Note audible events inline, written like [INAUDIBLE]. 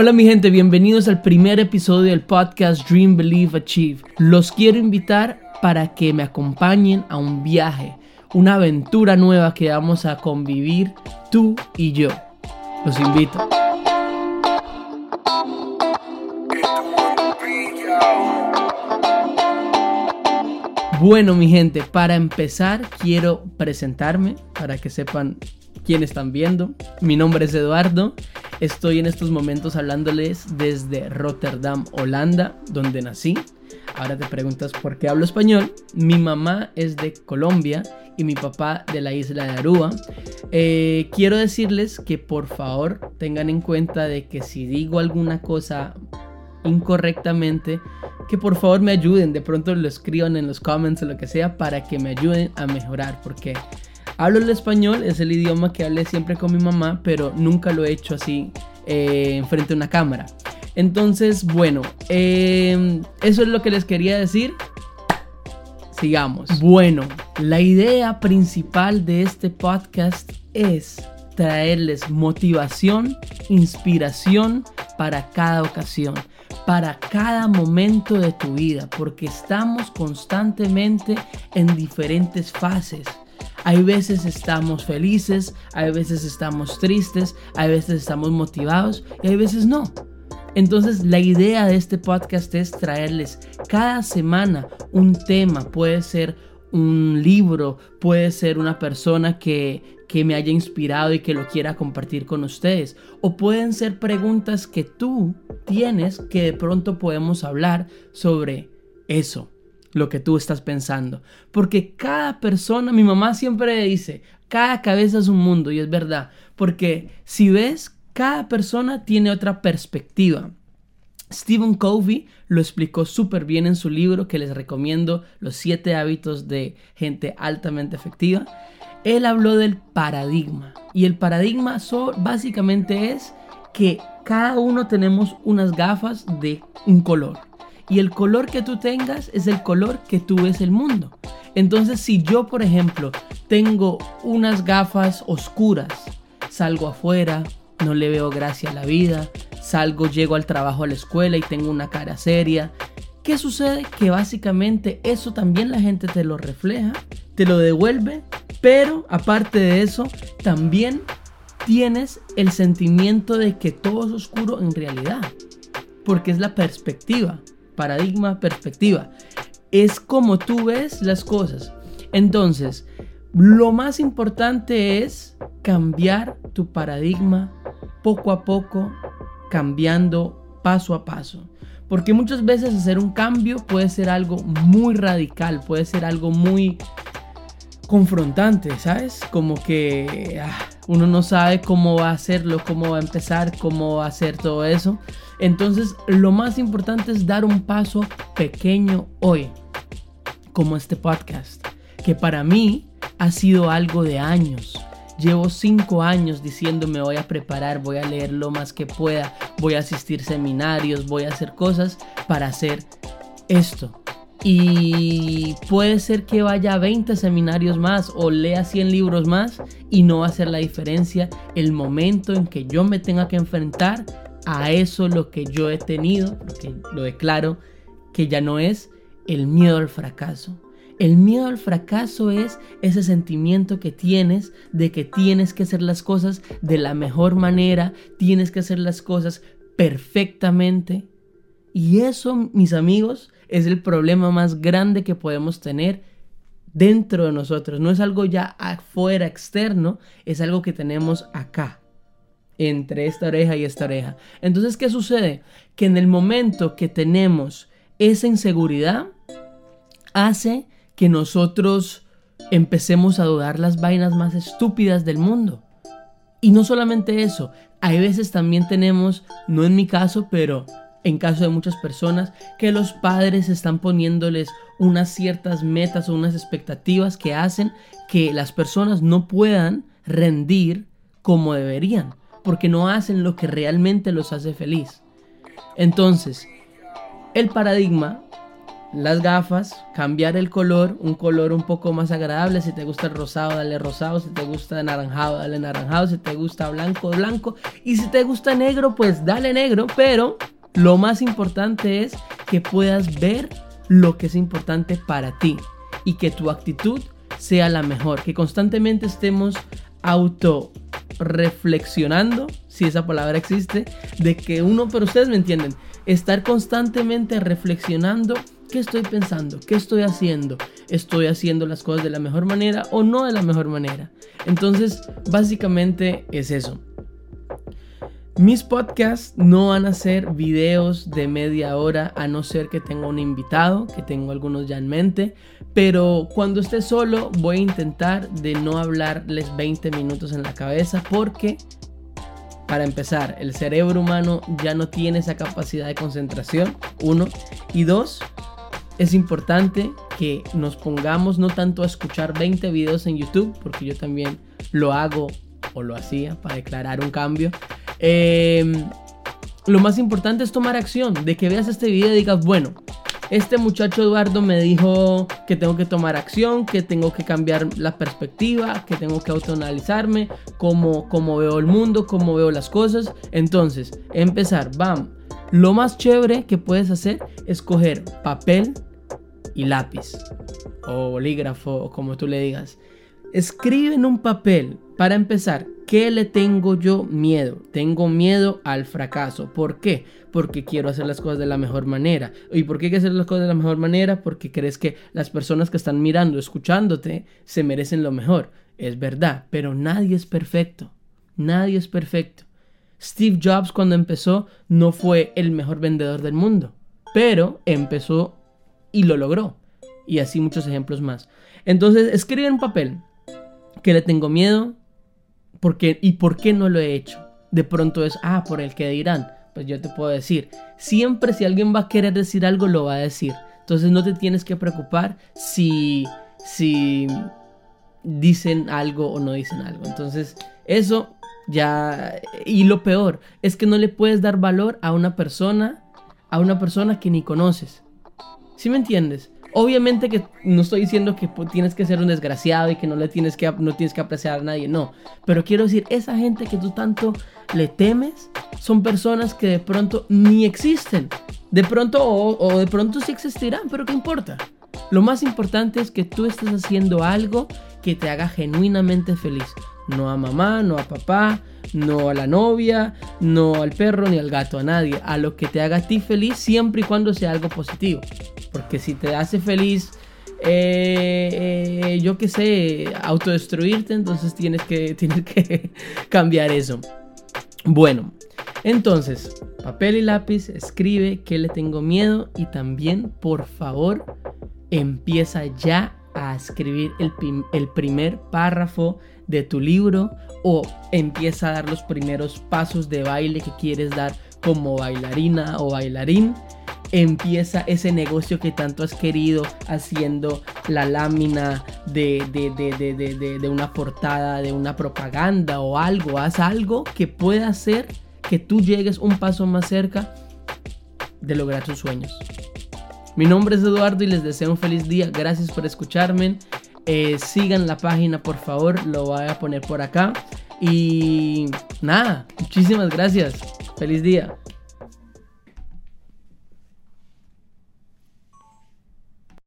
Hola mi gente, bienvenidos al primer episodio del podcast Dream Believe Achieve. Los quiero invitar para que me acompañen a un viaje, una aventura nueva que vamos a convivir tú y yo. Los invito. Bueno mi gente, para empezar quiero presentarme para que sepan quién están viendo. Mi nombre es Eduardo Estoy en estos momentos hablándoles desde Rotterdam, Holanda, donde nací. Ahora te preguntas por qué hablo español. Mi mamá es de Colombia y mi papá de la isla de Aruba. Eh, quiero decirles que por favor tengan en cuenta de que si digo alguna cosa incorrectamente, que por favor me ayuden. De pronto lo escriban en los comments o lo que sea para que me ayuden a mejorar. Porque Hablo el español, es el idioma que hablé siempre con mi mamá, pero nunca lo he hecho así eh, enfrente de una cámara. Entonces, bueno, em, eso es lo que les quería decir. Sigamos. Bueno, la idea principal de este podcast es traerles motivación, inspiración para cada ocasión, para cada momento de tu vida, porque estamos constantemente en diferentes fases. Hay veces estamos felices, hay veces estamos tristes, hay veces estamos motivados y hay veces no. Entonces la idea de este podcast es traerles cada semana un tema, puede ser un libro, puede ser una persona que, que me haya inspirado y que lo quiera compartir con ustedes. O pueden ser preguntas que tú tienes que de pronto podemos hablar sobre eso lo que tú estás pensando. Porque cada persona, mi mamá siempre dice, cada cabeza es un mundo y es verdad. Porque si ves, cada persona tiene otra perspectiva. Stephen Covey lo explicó súper bien en su libro que les recomiendo, Los siete hábitos de gente altamente efectiva. Él habló del paradigma y el paradigma básicamente es que cada uno tenemos unas gafas de un color. Y el color que tú tengas es el color que tú ves el mundo. Entonces, si yo, por ejemplo, tengo unas gafas oscuras, salgo afuera, no le veo gracia a la vida, salgo, llego al trabajo, a la escuela y tengo una cara seria. ¿Qué sucede? Que básicamente eso también la gente te lo refleja, te lo devuelve, pero aparte de eso, también tienes el sentimiento de que todo es oscuro en realidad, porque es la perspectiva paradigma, perspectiva. Es como tú ves las cosas. Entonces, lo más importante es cambiar tu paradigma poco a poco, cambiando paso a paso. Porque muchas veces hacer un cambio puede ser algo muy radical, puede ser algo muy confrontante, ¿sabes? Como que ah, uno no sabe cómo va a hacerlo, cómo va a empezar, cómo va a hacer todo eso. Entonces, lo más importante es dar un paso pequeño hoy, como este podcast, que para mí ha sido algo de años. Llevo cinco años diciéndome voy a preparar, voy a leer lo más que pueda, voy a asistir seminarios, voy a hacer cosas para hacer esto. Y puede ser que vaya a 20 seminarios más o lea 100 libros más y no va a hacer la diferencia el momento en que yo me tenga que enfrentar a eso lo que yo he tenido, porque lo declaro, que ya no es el miedo al fracaso. El miedo al fracaso es ese sentimiento que tienes de que tienes que hacer las cosas de la mejor manera, tienes que hacer las cosas perfectamente. Y eso, mis amigos, es el problema más grande que podemos tener dentro de nosotros. No es algo ya afuera, externo, es algo que tenemos acá entre esta oreja y esta oreja. Entonces, ¿qué sucede? Que en el momento que tenemos esa inseguridad, hace que nosotros empecemos a dudar las vainas más estúpidas del mundo. Y no solamente eso, hay veces también tenemos, no en mi caso, pero en caso de muchas personas, que los padres están poniéndoles unas ciertas metas o unas expectativas que hacen que las personas no puedan rendir como deberían porque no hacen lo que realmente los hace feliz. Entonces, el paradigma las gafas, cambiar el color, un color un poco más agradable. Si te gusta el rosado, dale rosado. Si te gusta naranjado, dale naranjado. Si te gusta blanco, blanco. Y si te gusta negro, pues dale negro. Pero lo más importante es que puedas ver lo que es importante para ti y que tu actitud sea la mejor. Que constantemente estemos auto reflexionando, si esa palabra existe, de que uno, pero ustedes me entienden, estar constantemente reflexionando qué estoy pensando, qué estoy haciendo, estoy haciendo las cosas de la mejor manera o no de la mejor manera. Entonces, básicamente es eso. Mis podcasts no van a ser videos de media hora a no ser que tenga un invitado, que tengo algunos ya en mente, pero cuando esté solo voy a intentar de no hablarles 20 minutos en la cabeza porque para empezar, el cerebro humano ya no tiene esa capacidad de concentración, uno, y dos, es importante que nos pongamos no tanto a escuchar 20 videos en YouTube, porque yo también lo hago o lo hacía para declarar un cambio. Em, lo más importante es tomar acción, de que veas este video y digas, bueno, este muchacho Eduardo me dijo que tengo que tomar acción, que tengo que cambiar la perspectiva, que tengo que autoanalizarme, cómo, cómo veo el mundo, cómo veo las cosas. Entonces, empezar, bam. Lo más chévere que puedes hacer es coger papel y lápiz, o bolígrafo, o como tú le digas. Escribe en un papel, para empezar, ¿qué le tengo yo miedo? Tengo miedo al fracaso. ¿Por qué? Porque quiero hacer las cosas de la mejor manera. ¿Y por qué hay que hacer las cosas de la mejor manera? Porque crees que las personas que están mirando, escuchándote, se merecen lo mejor. Es verdad, pero nadie es perfecto. Nadie es perfecto. Steve Jobs cuando empezó no fue el mejor vendedor del mundo, pero empezó y lo logró. Y así muchos ejemplos más. Entonces, escribe en papel que le tengo miedo porque, y por qué no lo he hecho. De pronto es, ah, por el que dirán. Pues yo te puedo decir, siempre si alguien va a querer decir algo, lo va a decir. Entonces no te tienes que preocupar si, si dicen algo o no dicen algo. Entonces, eso ya... Y lo peor es que no le puedes dar valor a una persona, a una persona que ni conoces. ¿Sí me entiendes? Obviamente que no estoy diciendo que tienes que ser un desgraciado y que no le tienes que no tienes que apreciar a nadie, no, pero quiero decir, esa gente que tú tanto le temes son personas que de pronto ni existen. De pronto o, o de pronto sí existirán, pero qué importa. Lo más importante es que tú estés haciendo algo que te haga genuinamente feliz. No a mamá, no a papá, no a la novia, no al perro ni al gato, a nadie. A lo que te haga a ti feliz siempre y cuando sea algo positivo. Porque si te hace feliz, eh, eh, yo qué sé, autodestruirte, entonces tienes que, [LAUGHS] tienes que cambiar eso. Bueno, entonces, papel y lápiz, escribe que le tengo miedo y también, por favor, empieza ya a escribir el, el, primer párrafo de tu libro o empieza a dar los primeros pasos de baile que quieres dar como bailarina o bailarín empieza ese negocio que tanto has querido haciendo la lámina de, de, una portada, de una propaganda o algo. Haz algo que pueda hacer que tú llegues un paso más cerca de lograr tus sueños. Mi nombre es Eduardo y les deseo un feliz día. Gracias por escucharme. Eh, sigan la página, por favor. Lo voy a poner por acá. Y nada, muchísimas gracias. Feliz día.